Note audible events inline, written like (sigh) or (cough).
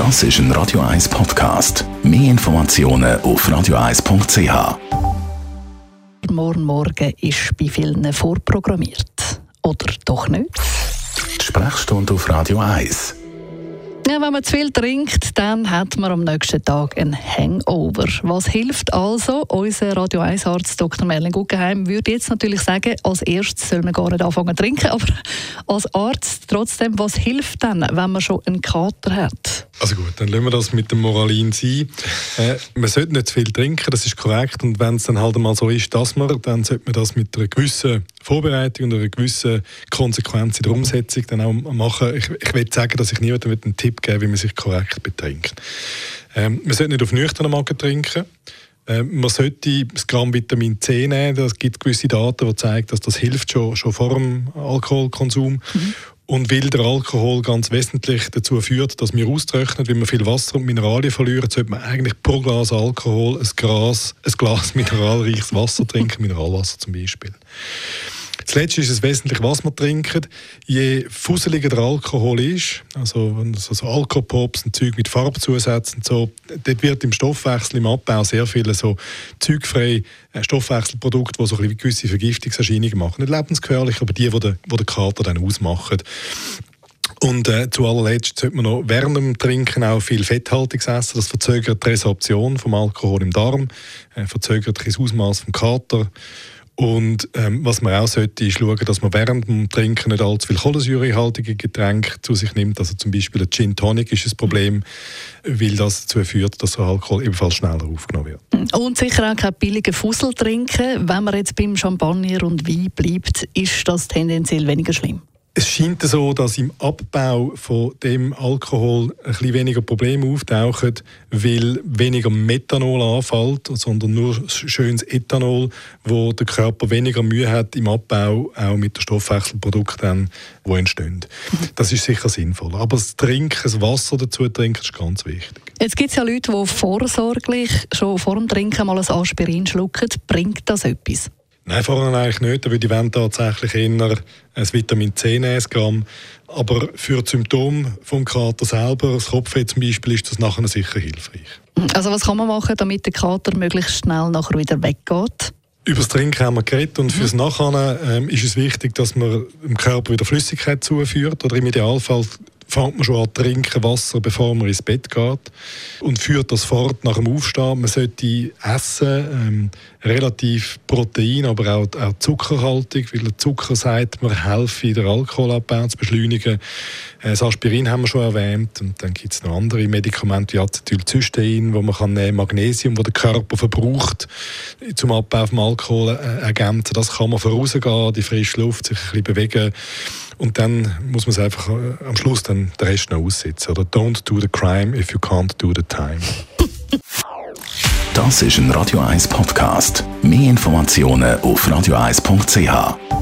Das ist ein Radio 1 Podcast. Mehr Informationen auf radio1.ch. Morgen Morgen ist bei vielen vorprogrammiert. Oder doch nicht? Die Sprechstunde auf Radio 1. Ja, wenn man zu viel trinkt, dann hat man am nächsten Tag ein Hangover. Was hilft also? Unser Radio 1 Arzt Dr. Merlin Guggenheim würde jetzt natürlich sagen, als erstes soll man gar nicht anfangen zu trinken, (laughs) aber als Arzt trotzdem, was hilft dann, wenn man schon einen Kater hat? Also gut, dann lassen wir das mit dem Moralin sein. Äh, man sollte nicht zu viel trinken, das ist korrekt. Und wenn es dann halt mal so ist, dass man, dann sollte man das mit einer gewissen Vorbereitung und einer gewissen Konsequenz in der Umsetzung dann auch machen. Ich, ich will sagen, dass ich niemandem einen Tipp gebe, wie man sich korrekt betrinkt. Ähm, man sollte nicht auf nüchternen Magen trinken. Ähm, man sollte das Gramm Vitamin C nehmen. Es gibt gewisse Daten, die zeigen, dass das hilft schon, schon vor dem Alkoholkonsum. Mhm. Und weil der Alkohol ganz wesentlich dazu führt, dass wir austrocknen, wenn wir viel Wasser und Mineralien verlieren, sollte man eigentlich pro Glas Alkohol ein Glas, ein Glas (laughs) mineralreiches Wasser trinken, Mineralwasser zum Beispiel. Zuletzt ist es wesentlich, was man trinkt. Je fusseliger der Alkohol ist, also, also Alkopops, ein Zeug mit Farbzusätzen so, dort wird im Stoffwechsel, im Abbau sehr viele so zeugfreie äh, Stoffwechselprodukte, die so ein gewisse Vergiftungserscheinungen machen. Nicht lebensgefährlich, aber die, die den Kater dann ausmachen. Und äh, zu allerletzt sollte man noch während dem Trinken auch viel Fetthaltiges essen. Das verzögert die Resorption vom Alkohol im Darm, äh, verzögert das Ausmaß vom Kater und ähm, was man auch sollte, ist schauen, dass man während dem Trinken nicht allzu viel kohlensäurehaltige Getränke zu sich nimmt. Also zum Beispiel ein Gin Tonic ist ein Problem, weil das dazu führt, dass der Alkohol ebenfalls schneller aufgenommen wird. Und sicher auch kein billigen Fussel trinken. Wenn man jetzt beim Champagner und Wein bleibt, ist das tendenziell weniger schlimm. Es scheint so, dass im Abbau von dem Alkohol ein bisschen weniger Probleme auftauchen, weil weniger Methanol anfällt, sondern nur schönes Ethanol, wo der Körper weniger Mühe hat im Abbau, auch mit den Stoffwechselprodukten, die entstehen. (laughs) Das ist sicher sinnvoll. Aber das Trinken, das Wasser dazu trinken, ist ganz wichtig. Jetzt gibt es ja Leute, die vorsorglich schon vor dem Trinken mal ein Aspirin schlucken. Bringt das etwas? Nein, vorher eigentlich nicht. Da würde ich tatsächlich eher ein Vitamin C nehmen. Aber für die Symptome vom Kater selber, das Kopfweh zum Beispiel, ist das nachher sicher hilfreich. Also was kann man machen, damit der Kater möglichst schnell nachher wieder weggeht? Über das Trinken haben wir geredet und fürs mhm. Nachhinein ähm, ist es wichtig, dass man dem Körper wieder Flüssigkeit zuführt oder im Idealfall fängt man schon an trinken Wasser, bevor man ins Bett geht und führt das fort nach dem Aufstehen. Man sollte essen, ähm, relativ Protein, aber auch, auch zuckerhaltig, weil der Zucker sagt, man helfe, den Alkoholabbau zu beschleunigen. Äh, das Aspirin haben wir schon erwähnt und dann gibt es noch andere Medikamente wie Acetylcystein, wo man kann nehmen, Magnesium, wo der Körper verbraucht zum Abbau vom Alkohol äh, ergänzen. Das kann man vorausgehen, die frische Luft, sich ein bisschen bewegen und dann muss man es einfach äh, am Schluss dann den Rest noch aussitzen. Oder don't do the crime if you can't do the time. Das ist ein Radio 1 Podcast. Mehr Informationen auf radio1.ch.